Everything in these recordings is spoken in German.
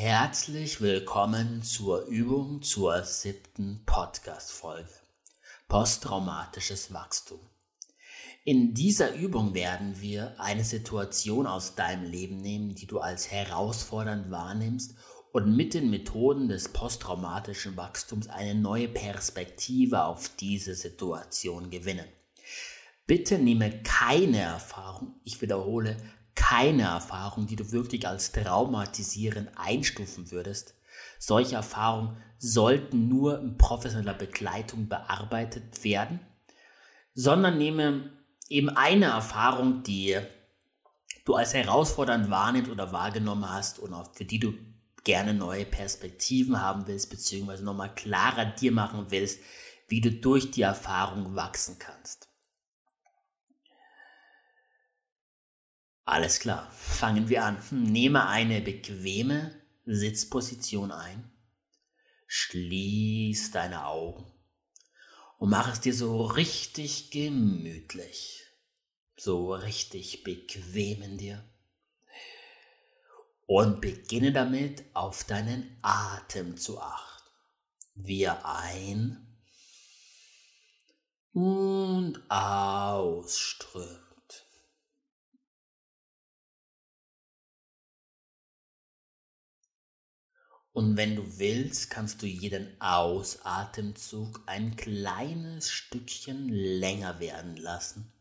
Herzlich willkommen zur Übung zur siebten Podcast-Folge. Posttraumatisches Wachstum. In dieser Übung werden wir eine Situation aus deinem Leben nehmen, die du als herausfordernd wahrnimmst und mit den Methoden des posttraumatischen Wachstums eine neue Perspektive auf diese Situation gewinnen. Bitte nehme keine Erfahrung, ich wiederhole, keine Erfahrung, die du wirklich als traumatisierend einstufen würdest. Solche Erfahrungen sollten nur in professioneller Begleitung bearbeitet werden, sondern nehme eben eine Erfahrung, die du als herausfordernd wahrnimmst oder wahrgenommen hast und für die du gerne neue Perspektiven haben willst, beziehungsweise nochmal klarer dir machen willst, wie du durch die Erfahrung wachsen kannst. Alles klar, fangen wir an. Hm, nehme eine bequeme Sitzposition ein. Schließ deine Augen und mach es dir so richtig gemütlich, so richtig bequem in dir. Und beginne damit auf deinen Atem zu achten. Wir ein und ausströmen. Und wenn du willst, kannst du jeden Ausatemzug ein kleines Stückchen länger werden lassen,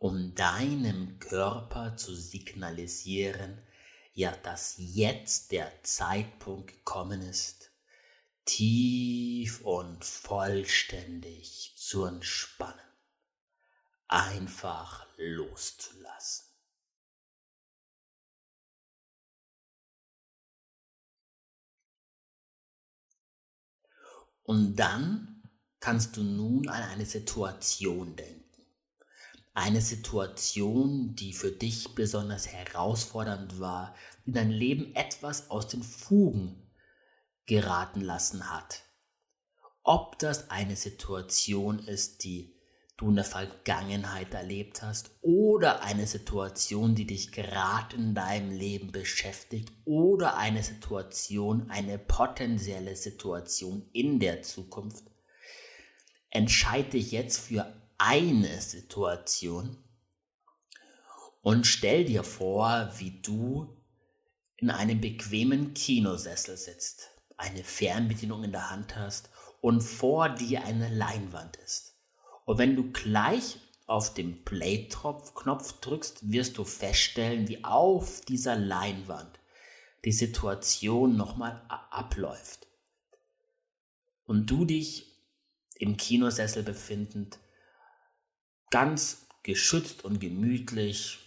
um deinem Körper zu signalisieren, ja, dass jetzt der Zeitpunkt gekommen ist, tief und vollständig zu entspannen, einfach loszulassen. Und dann kannst du nun an eine Situation denken. Eine Situation, die für dich besonders herausfordernd war, die dein Leben etwas aus den Fugen geraten lassen hat. Ob das eine Situation ist, die du in der Vergangenheit erlebt hast oder eine Situation, die dich gerade in deinem Leben beschäftigt oder eine Situation, eine potenzielle Situation in der Zukunft. Entscheide dich jetzt für eine Situation und stell dir vor, wie du in einem bequemen Kinosessel sitzt, eine Fernbedienung in der Hand hast und vor dir eine Leinwand ist. Und wenn du gleich auf den Play-Knopf drückst, wirst du feststellen, wie auf dieser Leinwand die Situation nochmal abläuft. Und du dich im Kinosessel befindend, ganz geschützt und gemütlich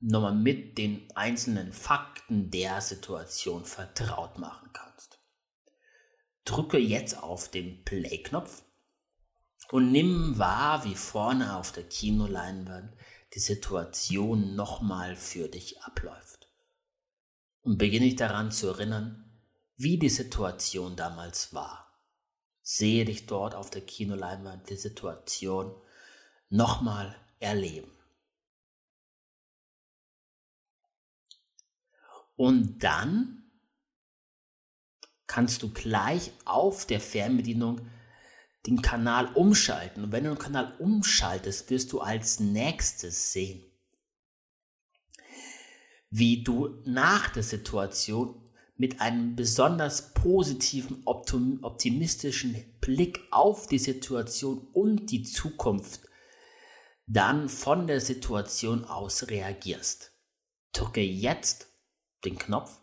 nochmal mit den einzelnen Fakten der Situation vertraut machen kannst. Drücke jetzt auf den Play-Knopf und nimm wahr, wie vorne auf der Kinoleinwand die Situation nochmal für dich abläuft. Und beginne dich daran zu erinnern, wie die Situation damals war. Sehe dich dort auf der Kinoleinwand die Situation nochmal erleben. Und dann kannst du gleich auf der Fernbedienung den Kanal umschalten. Und wenn du den Kanal umschaltest, wirst du als nächstes sehen, wie du nach der Situation mit einem besonders positiven, optimistischen Blick auf die Situation und die Zukunft dann von der Situation aus reagierst. Drücke jetzt den Knopf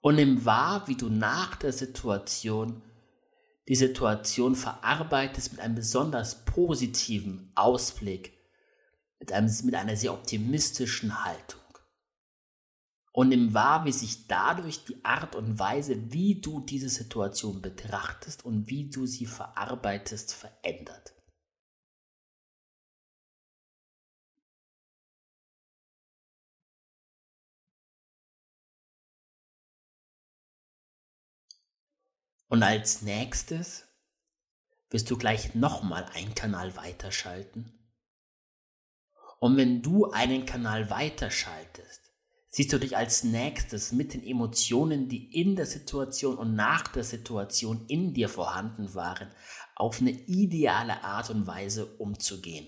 und nimm wahr, wie du nach der Situation die Situation verarbeitest mit einem besonders positiven Ausblick, mit, einem, mit einer sehr optimistischen Haltung. Und nimm wahr, wie sich dadurch die Art und Weise, wie du diese Situation betrachtest und wie du sie verarbeitest, verändert. Und als nächstes wirst du gleich nochmal einen Kanal weiterschalten. Und wenn du einen Kanal weiterschaltest, siehst du dich als nächstes mit den Emotionen, die in der Situation und nach der Situation in dir vorhanden waren, auf eine ideale Art und Weise umzugehen.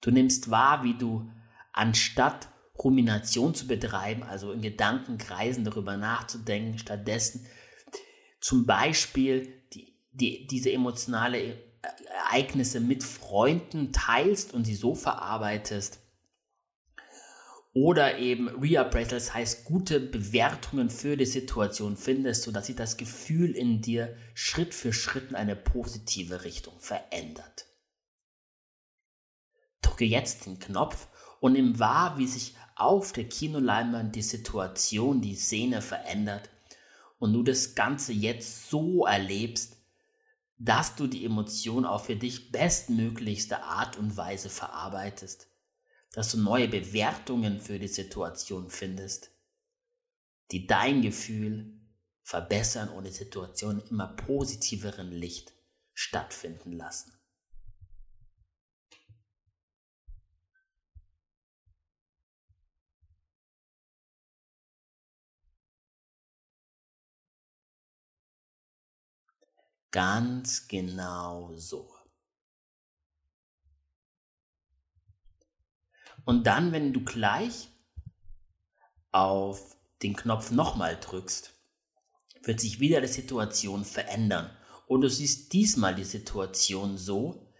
Du nimmst wahr, wie du anstatt Rumination zu betreiben, also in Gedankenkreisen darüber nachzudenken, stattdessen zum Beispiel die, die, diese emotionale Ereignisse mit Freunden teilst und sie so verarbeitest. Oder eben Reappraisal, das heißt gute Bewertungen für die Situation findest, sodass sich das Gefühl in dir Schritt für Schritt in eine positive Richtung verändert. Drücke jetzt den Knopf und nimm wahr, wie sich auf der Kinoleinwand die Situation, die Szene verändert und du das Ganze jetzt so erlebst, dass du die Emotion auf für dich bestmöglichste Art und Weise verarbeitest, dass du neue Bewertungen für die Situation findest, die dein Gefühl verbessern und die Situation immer positiveren Licht stattfinden lassen. Ganz genau so. Und dann, wenn du gleich auf den Knopf nochmal drückst, wird sich wieder die Situation verändern. Und du siehst diesmal die Situation so,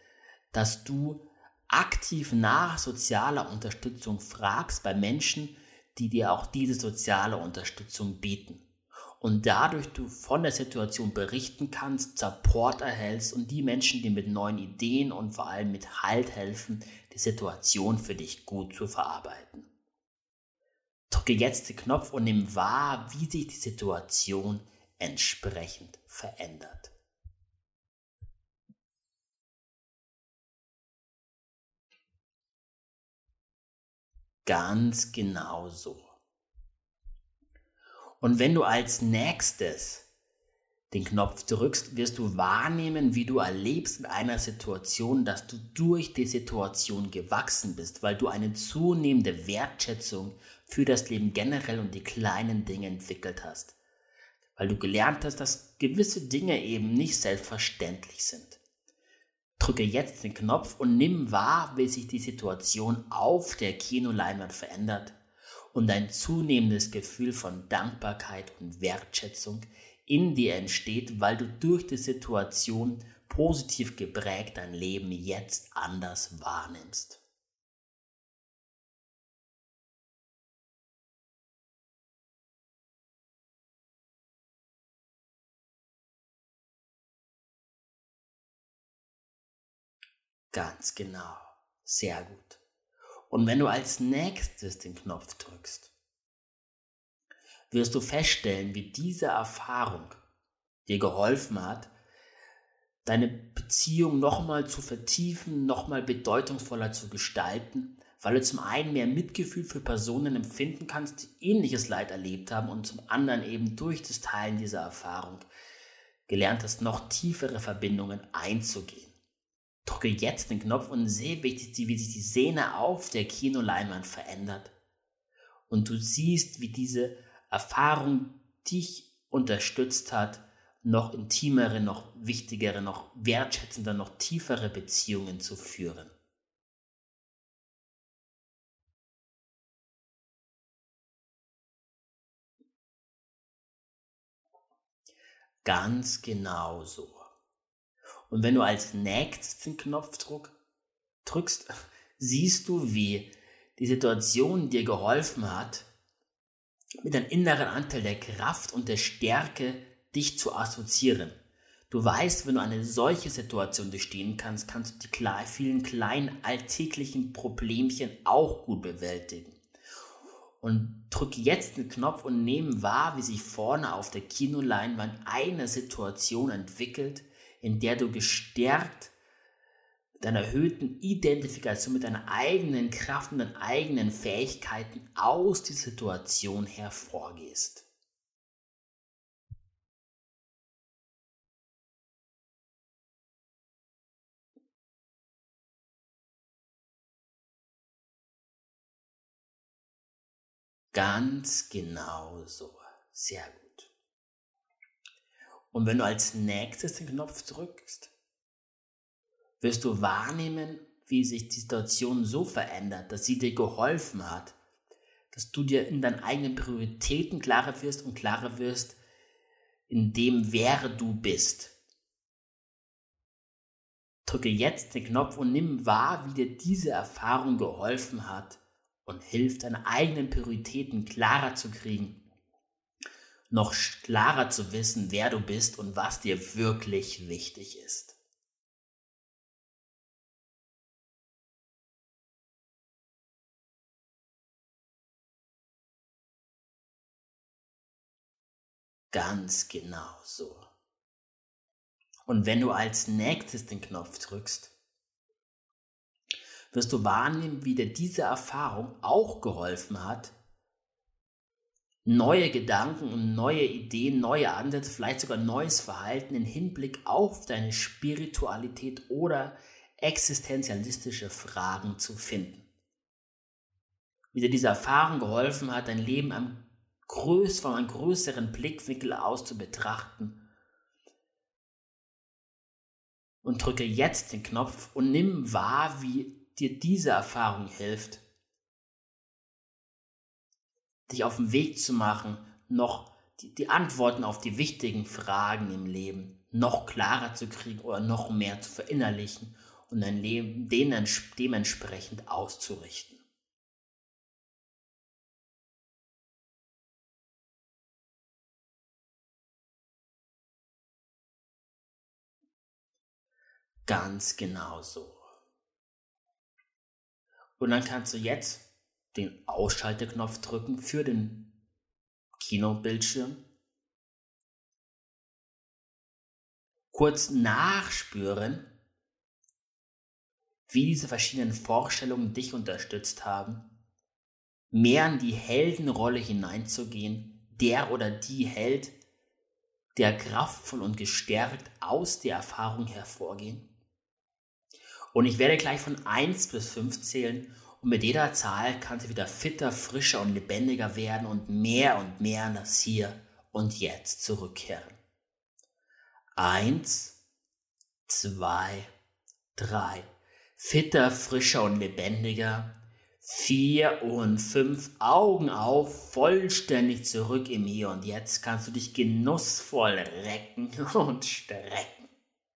dass du aktiv nach sozialer Unterstützung fragst bei Menschen, die dir auch diese soziale Unterstützung bieten und dadurch du von der Situation berichten kannst, Support erhältst und die Menschen, die mit neuen Ideen und vor allem mit Halt helfen, die Situation für dich gut zu verarbeiten. Drücke jetzt den Knopf und nimm wahr, wie sich die Situation entsprechend verändert. Ganz genau so. Und wenn du als nächstes den Knopf drückst, wirst du wahrnehmen, wie du erlebst in einer Situation, dass du durch die Situation gewachsen bist, weil du eine zunehmende Wertschätzung für das Leben generell und die kleinen Dinge entwickelt hast. Weil du gelernt hast, dass gewisse Dinge eben nicht selbstverständlich sind. Drücke jetzt den Knopf und nimm wahr, wie sich die Situation auf der Kinoleinwand verändert und ein zunehmendes Gefühl von Dankbarkeit und Wertschätzung in dir entsteht, weil du durch die Situation positiv geprägt dein Leben jetzt anders wahrnimmst. Ganz genau. Sehr gut. Und wenn du als nächstes den Knopf drückst, wirst du feststellen, wie diese Erfahrung dir geholfen hat, deine Beziehung nochmal zu vertiefen, nochmal bedeutungsvoller zu gestalten, weil du zum einen mehr Mitgefühl für Personen empfinden kannst, die ähnliches Leid erlebt haben und zum anderen eben durch das Teilen dieser Erfahrung gelernt hast, noch tiefere Verbindungen einzugehen drücke jetzt den Knopf und sehe, wie sich die Szene auf der Kinoleinwand verändert. Und du siehst, wie diese Erfahrung dich unterstützt hat, noch intimere, noch wichtigere, noch wertschätzender, noch tiefere Beziehungen zu führen. Ganz genau so. Und wenn du als nächstes den Knopfdruck drückst, siehst du, wie die Situation dir geholfen hat, mit einem inneren Anteil der Kraft und der Stärke dich zu assoziieren. Du weißt, wenn du eine solche Situation durchstehen kannst, kannst du die vielen kleinen alltäglichen Problemchen auch gut bewältigen. Und drück jetzt den Knopf und nehme wahr, wie sich vorne auf der Kinoleinwand eine Situation entwickelt, in der du gestärkt mit einer erhöhten Identifikation mit deiner eigenen Kraft und deinen eigenen Fähigkeiten aus dieser Situation hervorgehst. Ganz genau so. Sehr gut. Und wenn du als nächstes den Knopf drückst, wirst du wahrnehmen, wie sich die Situation so verändert, dass sie dir geholfen hat, dass du dir in deinen eigenen Prioritäten klarer wirst und klarer wirst in dem, wer du bist. Drücke jetzt den Knopf und nimm wahr, wie dir diese Erfahrung geholfen hat und hilft, deine eigenen Prioritäten klarer zu kriegen, noch klarer zu wissen, wer du bist und was dir wirklich wichtig ist. Ganz genau so. Und wenn du als nächstes den Knopf drückst, wirst du wahrnehmen, wie dir diese Erfahrung auch geholfen hat, neue Gedanken und neue Ideen, neue Ansätze, vielleicht sogar neues Verhalten im Hinblick auf deine Spiritualität oder existenzialistische Fragen zu finden. Wie dir diese Erfahrung geholfen hat, dein Leben am größ, von einem größeren Blickwinkel aus zu betrachten. Und drücke jetzt den Knopf und nimm wahr, wie dir diese Erfahrung hilft, dich auf den Weg zu machen, noch die, die Antworten auf die wichtigen Fragen im Leben noch klarer zu kriegen oder noch mehr zu verinnerlichen und dein Leben dementsprechend auszurichten. Ganz genau so. Und dann kannst du jetzt den Ausschalteknopf drücken für den Kinobildschirm. Kurz nachspüren, wie diese verschiedenen Vorstellungen dich unterstützt haben, mehr in die Heldenrolle hineinzugehen, der oder die Held, der kraftvoll und gestärkt aus der Erfahrung hervorgehen. Und ich werde gleich von 1 bis 5 zählen und mit jeder Zahl kannst du wieder fitter, frischer und lebendiger werden und mehr und mehr in das Hier und Jetzt zurückkehren. 1, 2, 3. Fitter, frischer und lebendiger. 4 und 5 Augen auf, vollständig zurück im Hier und Jetzt kannst du dich genussvoll recken und strecken.